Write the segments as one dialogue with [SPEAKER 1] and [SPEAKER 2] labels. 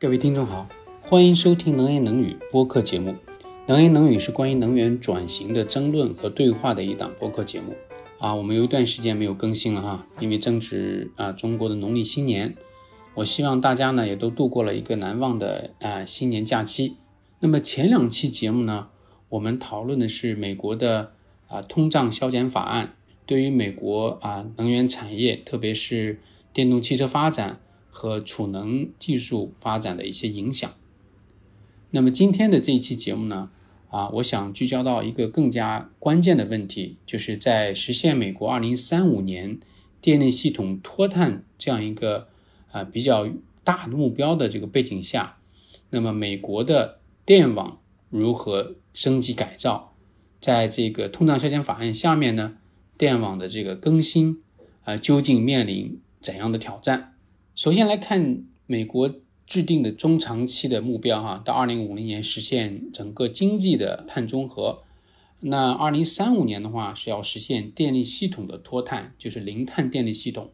[SPEAKER 1] 各位听众好，欢迎收听《能言能语》播客节目。《能言能语》是关于能源转型的争论和对话的一档播客节目。啊，我们有一段时间没有更新了哈，因为正值啊中国的农历新年。我希望大家呢也都度过了一个难忘的啊新年假期。那么前两期节目呢，我们讨论的是美国的啊通胀削减法案对于美国啊能源产业，特别是电动汽车发展。和储能技术发展的一些影响。那么今天的这一期节目呢，啊，我想聚焦到一个更加关键的问题，就是在实现美国二零三五年电力系统脱碳这样一个啊比较大的目标的这个背景下，那么美国的电网如何升级改造？在这个通胀削减法案下面呢，电网的这个更新啊，究竟面临怎样的挑战？首先来看美国制定的中长期的目标，哈，到二零五零年实现整个经济的碳中和。那二零三五年的话是要实现电力系统的脱碳，就是零碳电力系统。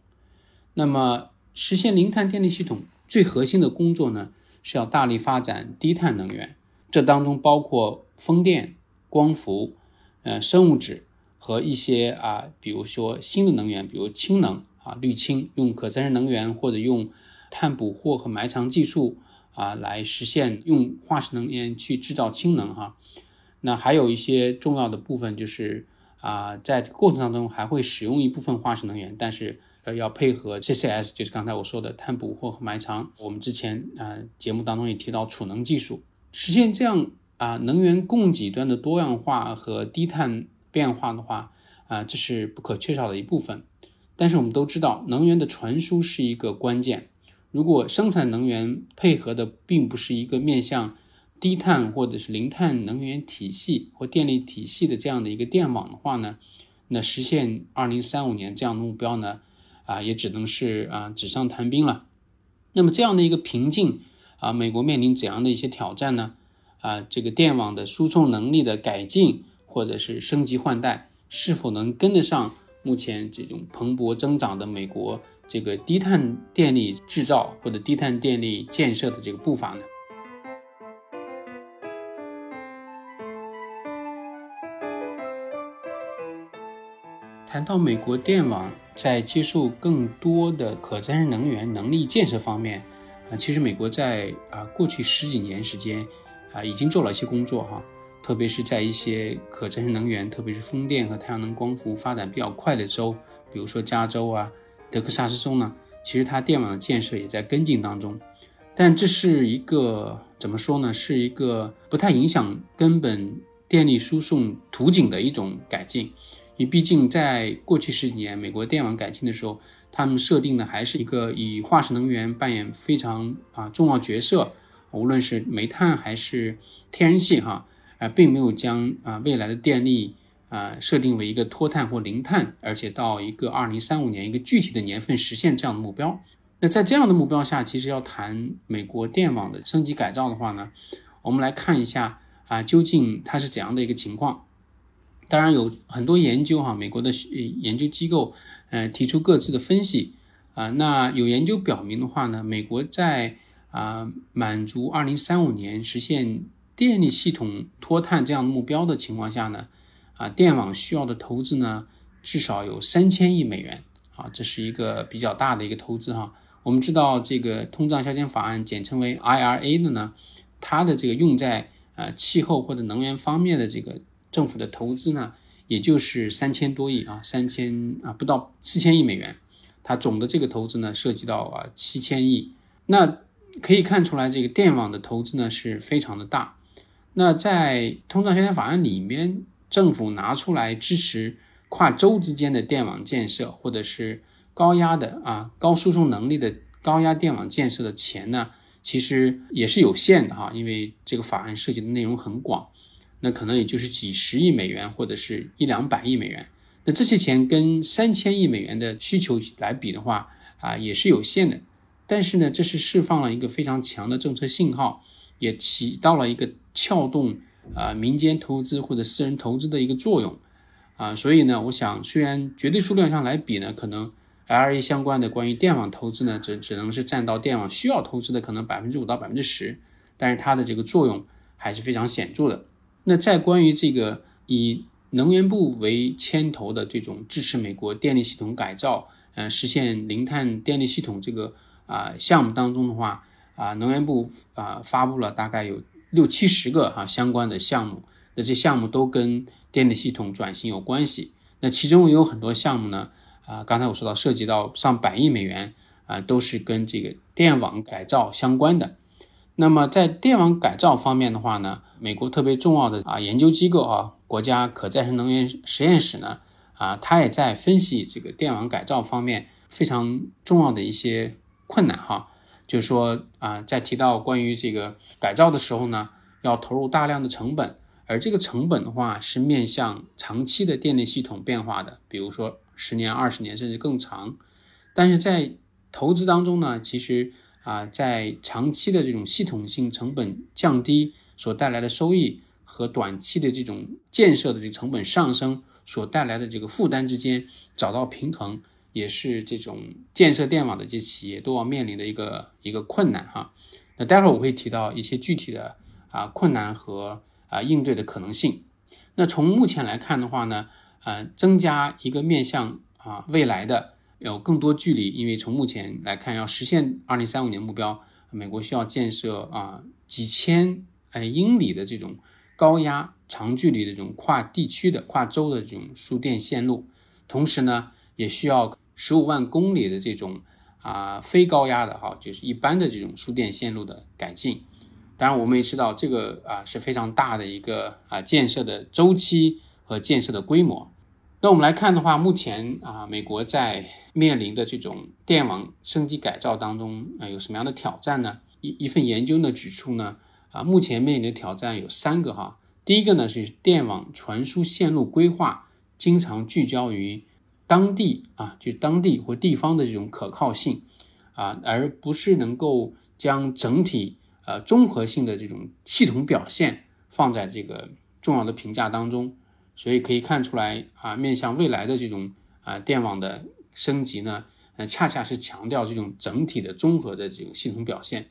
[SPEAKER 1] 那么实现零碳电力系统最核心的工作呢，是要大力发展低碳能源，这当中包括风电、光伏、呃生物质和一些啊，比如说新的能源，比如氢能。啊，滤清用可再生能源或者用碳捕获和埋藏技术啊，来实现用化石能源去制造氢能哈。那还有一些重要的部分就是啊，在这个过程当中还会使用一部分化石能源，但是呃要配合 CCS，就是刚才我说的碳捕获和埋藏。我们之前啊节目当中也提到储能技术，实现这样啊能源供给端的多样化和低碳变化的话啊，这是不可缺少的一部分。但是我们都知道，能源的传输是一个关键。如果生产能源配合的并不是一个面向低碳或者是零碳能源体系或电力体系的这样的一个电网的话呢，那实现二零三五年这样的目标呢，啊，也只能是啊纸上谈兵了。那么这样的一个瓶颈啊，美国面临怎样的一些挑战呢？啊，这个电网的输送能力的改进或者是升级换代，是否能跟得上？目前这种蓬勃增长的美国这个低碳电力制造或者低碳电力建设的这个步伐呢？谈到美国电网在接受更多的可再生能源能力建设方面，啊，其实美国在啊过去十几年时间啊已经做了一些工作哈。特别是在一些可再生能源，特别是风电和太阳能光伏发展比较快的州，比如说加州啊、德克萨斯州呢，其实它电网的建设也在跟进当中。但这是一个怎么说呢？是一个不太影响根本电力输送图景的一种改进。因为毕竟在过去十几年，美国电网改进的时候，他们设定的还是一个以化石能源扮演非常啊重要角色，无论是煤炭还是天然气哈。并没有将啊未来的电力啊设定为一个脱碳或零碳，而且到一个二零三五年一个具体的年份实现这样的目标。那在这样的目标下，其实要谈美国电网的升级改造的话呢，我们来看一下啊，究竟它是怎样的一个情况。当然有很多研究哈，美国的研究机构呃提出各自的分析啊。那有研究表明的话呢，美国在啊满足二零三五年实现。电力系统脱碳这样目标的情况下呢，啊，电网需要的投资呢，至少有三千亿美元啊，这是一个比较大的一个投资哈。我们知道这个通胀削减法案，简称为 IRA 的呢，它的这个用在啊气候或者能源方面的这个政府的投资呢，也就是三千多亿啊，三千啊不到四千亿美元，它总的这个投资呢，涉及到啊七千亿，那可以看出来这个电网的投资呢是非常的大。那在通胀削减法案里面，政府拿出来支持跨州之间的电网建设，或者是高压的啊高输送能力的高压电网建设的钱呢，其实也是有限的哈，因为这个法案涉及的内容很广，那可能也就是几十亿美元或者是一两百亿美元。那这些钱跟三千亿美元的需求来比的话啊，也是有限的。但是呢，这是释放了一个非常强的政策信号。也起到了一个撬动啊民间投资或者私人投资的一个作用啊，所以呢，我想虽然绝对数量上来比呢，可能 LRA 相关的关于电网投资呢，只只能是占到电网需要投资的可能百分之五到百分之十，但是它的这个作用还是非常显著的。那在关于这个以能源部为牵头的这种支持美国电力系统改造，呃，实现零碳电力系统这个啊项目当中的话，啊，能源部啊发布了大概有六七十个哈相关的项目，那这项目都跟电力系统转型有关系。那其中也有很多项目呢，啊，刚才我说到涉及到上百亿美元啊，都是跟这个电网改造相关的。那么在电网改造方面的话呢，美国特别重要的啊研究机构啊，国家可再生能源实验室呢，啊，它也在分析这个电网改造方面非常重要的一些困难哈，就是说啊，在提到关于这个改造的时候呢，要投入大量的成本。而这个成本的话，是面向长期的电力系统变化的，比如说十年、二十年甚至更长。但是在投资当中呢，其实啊，在长期的这种系统性成本降低所带来的收益和短期的这种建设的这个成本上升所带来的这个负担之间找到平衡，也是这种建设电网的这些企业都要面临的一个一个困难哈。那待会儿我会提到一些具体的啊困难和。啊，应对的可能性。那从目前来看的话呢，呃，增加一个面向啊未来的有更多距离，因为从目前来看，要实现二零三五年目标，美国需要建设啊几千呃英里的这种高压长距离的这种跨地区的跨州的这种输电线路，同时呢，也需要十五万公里的这种啊非高压的哈，就是一般的这种输电线路的改进。当然，我们也知道这个啊是非常大的一个啊建设的周期和建设的规模。那我们来看的话，目前啊美国在面临的这种电网升级改造当中啊有什么样的挑战呢？一一份研究呢指出呢啊目前面临的挑战有三个哈。第一个呢是电网传输线路规划经常聚焦于当地啊就当地或地方的这种可靠性啊，而不是能够将整体。呃，综合性的这种系统表现放在这个重要的评价当中，所以可以看出来啊，面向未来的这种啊电网的升级呢，呃，恰恰是强调这种整体的综合的这种系统表现。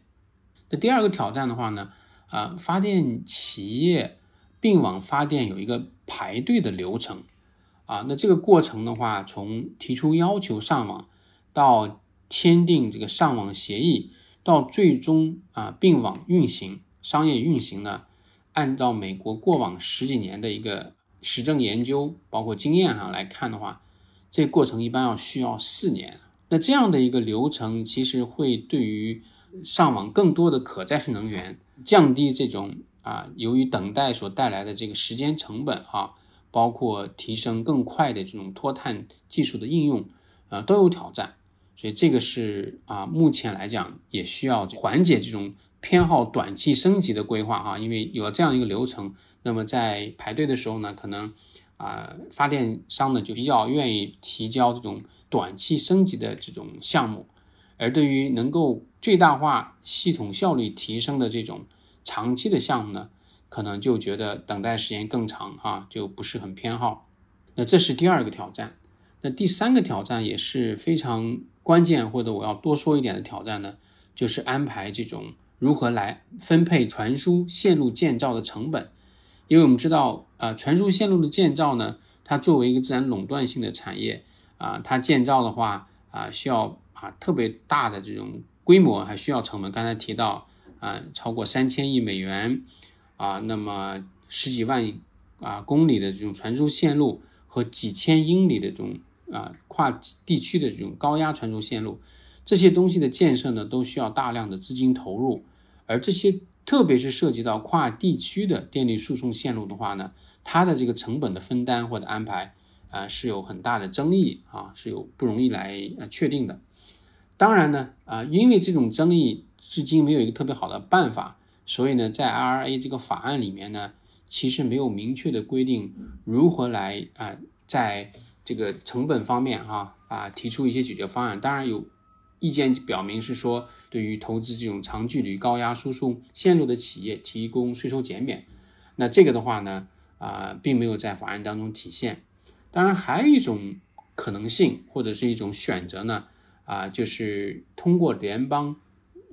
[SPEAKER 1] 那第二个挑战的话呢，啊，发电企业并网发电有一个排队的流程啊，那这个过程的话，从提出要求上网到签订这个上网协议。到最终啊并网运行、商业运行呢，按照美国过往十几年的一个实证研究，包括经验上来看的话，这过程一般要需要四年。那这样的一个流程，其实会对于上网更多的可再生能源，降低这种啊由于等待所带来的这个时间成本啊，包括提升更快的这种脱碳技术的应用啊，都有挑战。所以这个是啊，目前来讲也需要缓解这种偏好短期升级的规划哈，因为有了这样一个流程，那么在排队的时候呢，可能啊发电商呢就比较愿意提交这种短期升级的这种项目，而对于能够最大化系统效率提升的这种长期的项目呢，可能就觉得等待时间更长啊，就不是很偏好。那这是第二个挑战，那第三个挑战也是非常。关键或者我要多说一点的挑战呢，就是安排这种如何来分配传输线路建造的成本，因为我们知道，呃，传输线路的建造呢，它作为一个自然垄断性的产业，啊，它建造的话，啊，需要啊特别大的这种规模，还需要成本。刚才提到，啊，超过三千亿美元，啊，那么十几万啊公里的这种传输线路和几千英里的这种。啊，跨地区的这种高压传输线路，这些东西的建设呢，都需要大量的资金投入，而这些特别是涉及到跨地区的电力输送线路的话呢，它的这个成本的分担或者安排啊，是有很大的争议啊，是有不容易来呃确定的。当然呢，啊，因为这种争议至今没有一个特别好的办法，所以呢，在 IRA 这个法案里面呢，其实没有明确的规定如何来啊，在这个成本方面，哈啊，提出一些解决方案。当然有意见表明是说，对于投资这种长距离高压输送线路的企业提供税收减免。那这个的话呢，啊，并没有在法案当中体现。当然还有一种可能性或者是一种选择呢，啊，就是通过联邦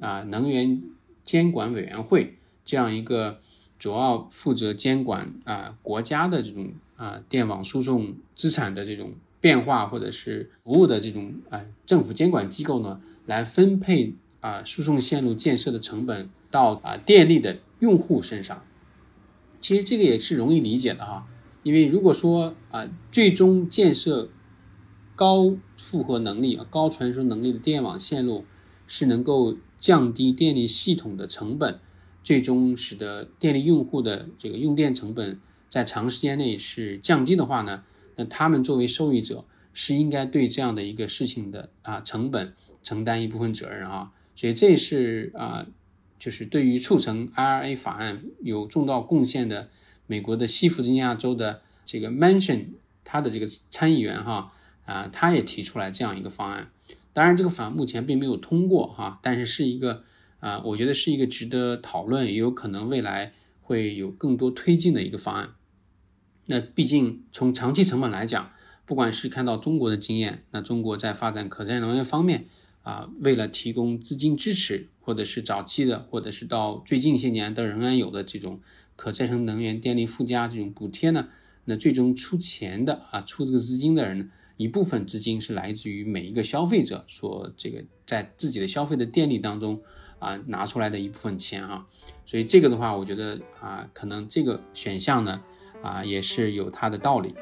[SPEAKER 1] 啊能源监管委员会这样一个主要负责监管啊国家的这种啊电网输送资产的这种变化或者是服务的这种啊政府监管机构呢，来分配啊输送线路建设的成本到啊电力的用户身上。其实这个也是容易理解的哈，因为如果说啊最终建设高负荷能力、高传输能力的电网线路是能够降低电力系统的成本，最终使得电力用户的这个用电成本在长时间内是降低的话呢，那他们作为受益者是应该对这样的一个事情的啊成本承担一部分责任啊，所以这是啊，就是对于促成 IRA 法案有重大贡献的美国的西弗吉尼亚州的这个 Mansion 他的这个参议员哈。啊，他也提出来这样一个方案，当然这个法案目前并没有通过哈，但是是一个啊，我觉得是一个值得讨论，也有可能未来会有更多推进的一个方案。那毕竟从长期成本来讲，不管是看到中国的经验，那中国在发展可再生能源方面啊，为了提供资金支持，或者是早期的，或者是到最近些年都仍然有的这种可再生能源电力附加这种补贴呢，那最终出钱的啊，出这个资金的人呢？一部分资金是来自于每一个消费者所这个在自己的消费的电力当中啊拿出来的一部分钱啊，所以这个的话，我觉得啊，可能这个选项呢啊也是有它的道理。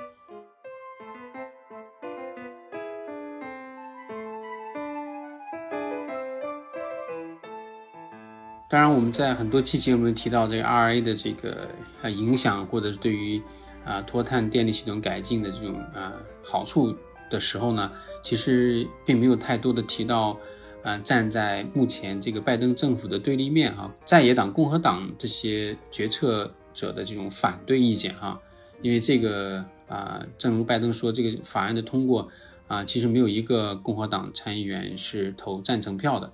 [SPEAKER 1] 当然，我们在很多期节目提到这个 RA 的这个呃影响，或者是对于啊脱碳电力系统改进的这种啊好处。的时候呢，其实并没有太多的提到，呃，站在目前这个拜登政府的对立面哈，在野党共和党这些决策者的这种反对意见哈，因为这个啊，正如拜登说，这个法案的通过啊，其实没有一个共和党参议员是投赞成票的。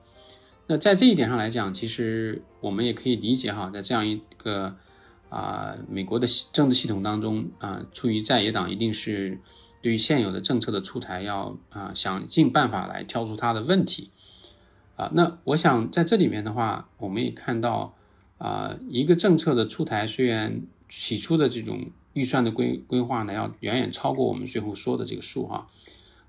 [SPEAKER 1] 那在这一点上来讲，其实我们也可以理解哈，在这样一个啊美国的政治系统当中啊，出于在野党一定是。对于现有的政策的出台，要啊想尽办法来挑出它的问题，啊，那我想在这里面的话，我们也看到啊，一个政策的出台，虽然起初的这种预算的规规划呢，要远远超过我们最后说的这个数哈，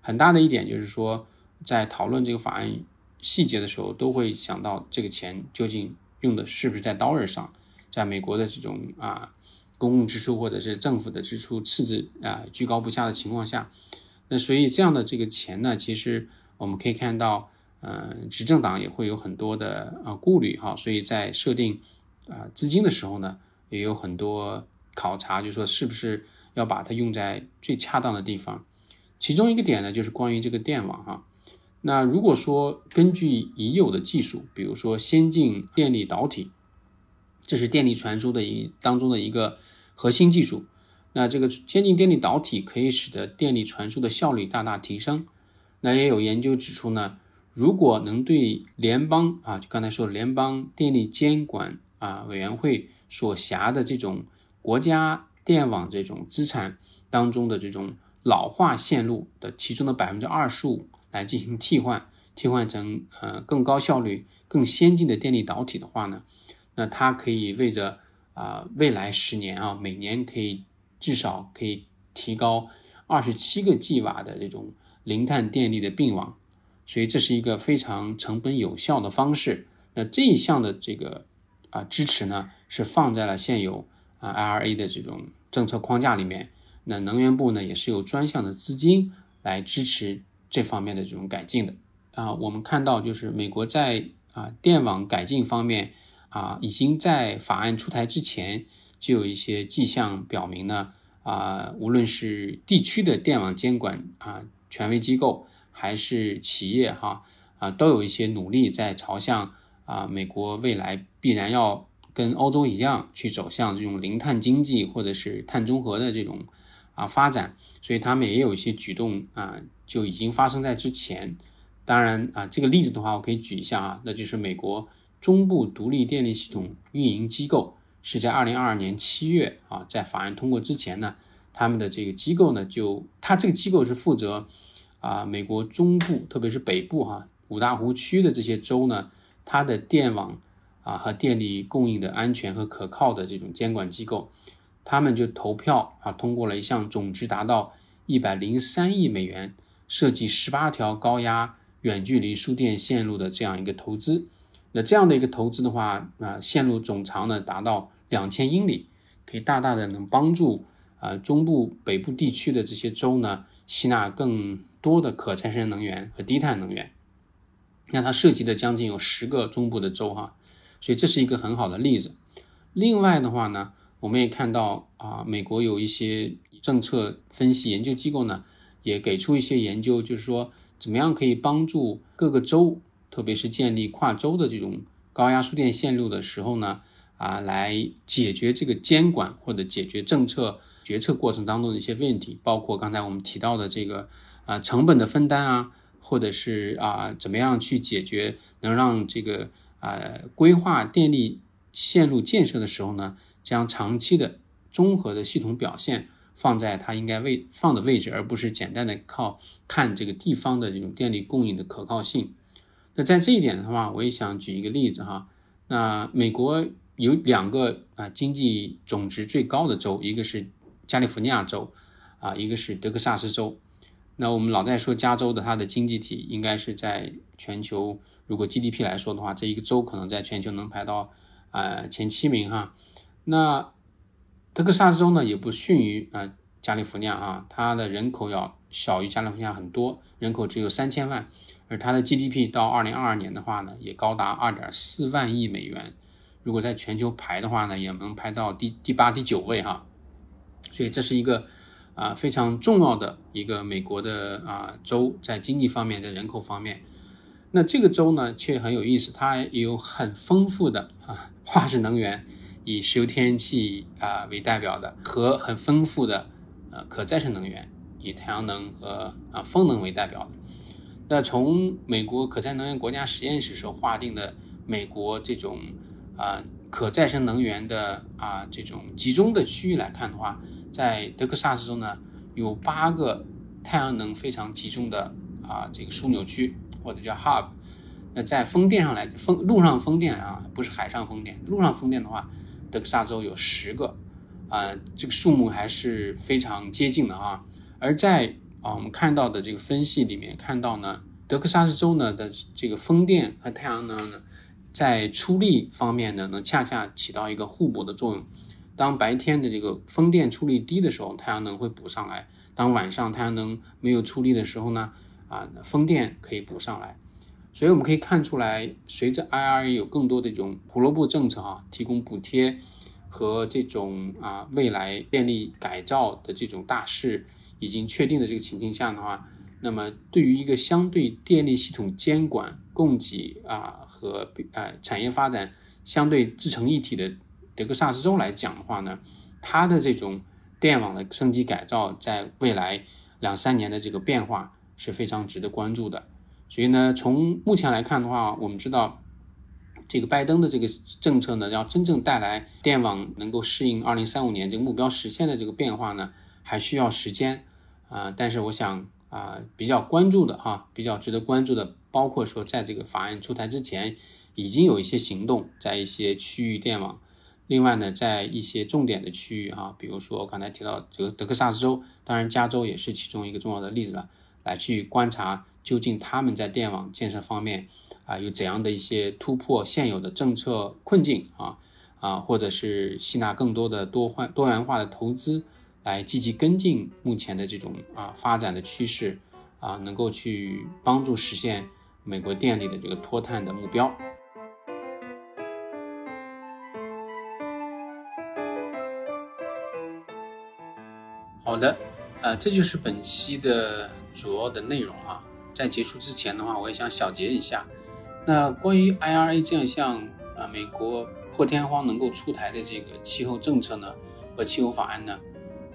[SPEAKER 1] 很大的一点就是说，在讨论这个法案细节的时候，都会想到这个钱究竟用的是不是在刀刃上，在美国的这种啊。公共支出或者是政府的支出赤字啊居高不下的情况下，那所以这样的这个钱呢，其实我们可以看到，嗯，执政党也会有很多的啊顾虑哈，所以在设定啊资金的时候呢，也有很多考察，就说是不是要把它用在最恰当的地方。其中一个点呢，就是关于这个电网哈。那如果说根据已有的技术，比如说先进电力导体，这是电力传输的一当中的一个。核心技术，那这个先进电力导体可以使得电力传输的效率大大提升。那也有研究指出呢，如果能对联邦啊，就刚才说联邦电力监管啊委员会所辖的这种国家电网这种资产当中的这种老化线路的其中的百分之二十五来进行替换，替换成呃更高效率、更先进的电力导体的话呢，那它可以为着啊，未来十年啊，每年可以至少可以提高二十七个 G 瓦的这种零碳电力的并网，所以这是一个非常成本有效的方式。那这一项的这个啊支持呢，是放在了现有啊 IRA 的这种政策框架里面。那能源部呢，也是有专项的资金来支持这方面的这种改进的。啊，我们看到就是美国在啊电网改进方面。啊，已经在法案出台之前就有一些迹象表明呢，啊，无论是地区的电网监管啊权威机构，还是企业哈啊，都有一些努力在朝向啊美国未来必然要跟欧洲一样去走向这种零碳经济或者是碳中和的这种啊发展，所以他们也有一些举动啊，就已经发生在之前。当然啊，这个例子的话，我可以举一下啊，那就是美国。中部独立电力系统运营机构是在二零二二年七月啊，在法案通过之前呢，他们的这个机构呢，就他这个机构是负责啊美国中部，特别是北部哈五大湖区的这些州呢，它的电网啊和电力供应的安全和可靠的这种监管机构，他们就投票啊通过了一项总值达到一百零三亿美元，设计十八条高压远距离输电线路的这样一个投资。那这样的一个投资的话，啊线路总长呢达到两千英里，可以大大的能帮助啊中部、北部地区的这些州呢吸纳更多的可再生能源和低碳能源。那它涉及的将近有十个中部的州哈，所以这是一个很好的例子。另外的话呢，我们也看到啊，美国有一些政策分析研究机构呢，也给出一些研究，就是说怎么样可以帮助各个州，特别是建立跨州的这种高压输电线路的时候呢，啊，来解决这个监管或者解决政策决策过程当中的一些问题，包括刚才我们提到的这个啊成本的分担啊。或者是啊，怎么样去解决能让这个啊规划电力线路建设的时候呢，将长期的综合的系统表现放在它应该位放的位置，而不是简单的靠看这个地方的这种电力供应的可靠性。那在这一点的话，我也想举一个例子哈。那美国有两个啊经济总值最高的州，一个是加利福尼亚州啊，一个是德克萨斯州。那我们老在说加州的它的经济体应该是在全球，如果 GDP 来说的话，这一个州可能在全球能排到呃前七名哈。那德克萨斯州呢也不逊于呃加利福尼亚啊，它的人口要小于加利福尼亚很多，人口只有三千万，而它的 GDP 到二零二二年的话呢，也高达二点四万亿美元，如果在全球排的话呢，也能排到第第八、第九位哈。所以这是一个。啊，非常重要的一个美国的啊州，在经济方面，在人口方面，那这个州呢却很有意思，它有很丰富的啊化石能源，以石油天然气啊为代表的，和很丰富的呃可再生能源，以太阳能和啊风能为代表的。那从美国可再生能源国家实验室所划定的美国这种啊可再生能源的啊这种集中的区域来看的话。在德克萨斯州呢，有八个太阳能非常集中的啊这个枢纽区，或者叫 hub。那在风电上来，风陆上风电啊，不是海上风电，陆上风电的话，德克萨斯州有十个，啊这个数目还是非常接近的啊。而在啊我们看到的这个分析里面看到呢，德克萨斯州呢的这个风电和太阳能呢，在出力方面呢，能恰恰起到一个互补的作用。当白天的这个风电出力低的时候，太阳能会补上来；当晚上太阳能没有出力的时候呢，啊，风电可以补上来。所以我们可以看出来，随着 IRA 有更多的这种胡萝卜政策啊，提供补贴和这种啊未来电力改造的这种大势已经确定的这个情境下的话，那么对于一个相对电力系统监管、供给啊和呃产业发展相对自成一体的。德克萨斯州来讲的话呢，它的这种电网的升级改造，在未来两三年的这个变化是非常值得关注的。所以呢，从目前来看的话，我们知道这个拜登的这个政策呢，要真正带来电网能够适应二零三五年这个目标实现的这个变化呢，还需要时间啊。但是我想啊，比较关注的哈，比较值得关注的，包括说在这个法案出台之前，已经有一些行动，在一些区域电网。另外呢，在一些重点的区域啊，比如说刚才提到这个德克萨斯州，当然加州也是其中一个重要的例子了，来去观察究竟他们在电网建设方面啊有怎样的一些突破现有的政策困境啊啊，或者是吸纳更多的多换多元化的投资，来积极跟进目前的这种啊发展的趋势啊，能够去帮助实现美国电力的这个脱碳的目标。好的，呃，这就是本期的主要的内容啊。在结束之前的话，我也想小结一下。那关于 IRA 这样一项啊，美国破天荒能够出台的这个气候政策呢和气候法案呢，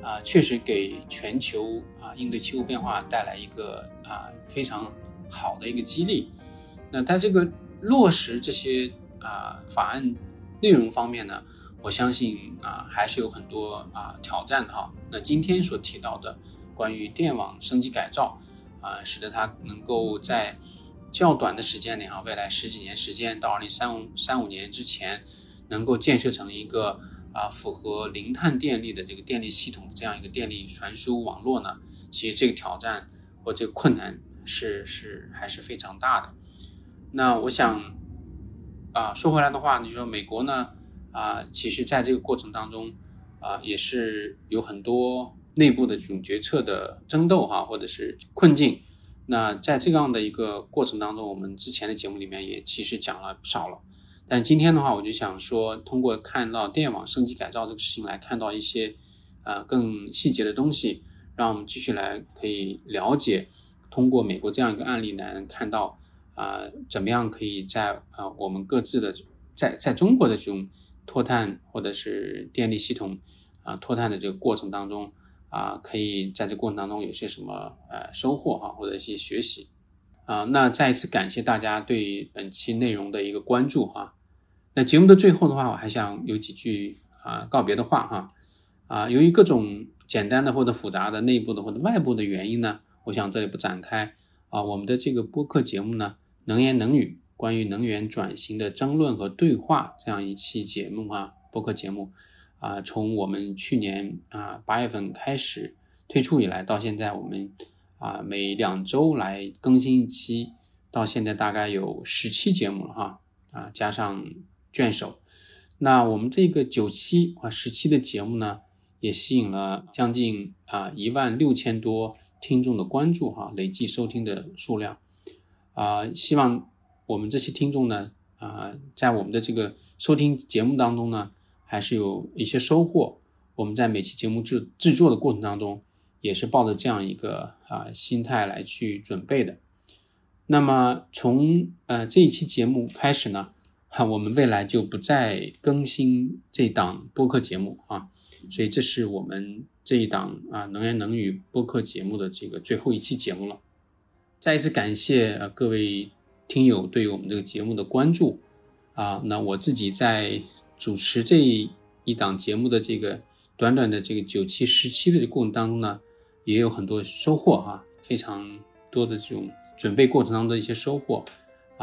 [SPEAKER 1] 啊，确实给全球啊应对气候变化带来一个啊非常好的一个激励。那在这个落实这些啊法案内容方面呢，我相信啊，还是有很多啊挑战的哈。那今天所提到的关于电网升级改造啊，使得它能够在较短的时间内啊，未来十几年时间到二零三五三五年之前，能够建设成一个啊符合零碳电力的这个电力系统的这样一个电力传输网络呢，其实这个挑战或这个困难是是还是非常大的。那我想啊，说回来的话，你说美国呢？啊，其实，在这个过程当中，啊，也是有很多内部的这种决策的争斗哈，或者是困境。那在这样的一个过程当中，我们之前的节目里面也其实讲了不少了。但今天的话，我就想说，通过看到电网升级改造这个事情来看到一些呃更细节的东西，让我们继续来可以了解，通过美国这样一个案例来看到啊，怎么样可以在啊我们各自的在在中国的这种。脱碳或者是电力系统啊脱碳的这个过程当中啊，可以在这过程当中有些什么呃收获哈，或者一些学习啊。那再一次感谢大家对本期内容的一个关注哈。那节目的最后的话，我还想有几句啊告别的话哈啊。由于各种简单的或者复杂的内部的或者外部的原因呢，我想这里不展开啊。我们的这个播客节目呢，能言能语。关于能源转型的争论和对话这样一期节目啊，播客节目啊，从我们去年啊八月份开始推出以来，到现在我们啊每两周来更新一期，到现在大概有十期节目了哈啊，加上卷首，那我们这个九期啊十期的节目呢，也吸引了将近啊一万六千多听众的关注哈，累计收听的数量啊，希望。我们这些听众呢，啊，在我们的这个收听节目当中呢，还是有一些收获。我们在每期节目制制作的过程当中，也是抱着这样一个啊心态来去准备的。那么从呃这一期节目开始呢，哈，我们未来就不再更新这档播客节目啊，所以这是我们这一档啊能言能语播客节目的这个最后一期节目了。再一次感谢呃各位。听友对于我们这个节目的关注啊，那我自己在主持这一档节目的这个短短的这个九期十期的过程当中呢，也有很多收获啊，非常多的这种准备过程当中的一些收获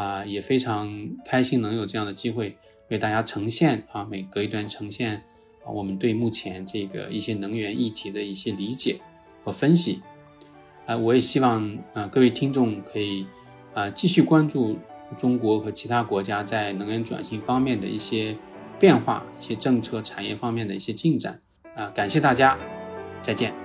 [SPEAKER 1] 啊，也非常开心能有这样的机会为大家呈现啊，每隔一段呈现啊，我们对目前这个一些能源议题的一些理解和分析啊，我也希望啊各位听众可以。啊，继续关注中国和其他国家在能源转型方面的一些变化、一些政策、产业方面的一些进展。啊，感谢大家，再见。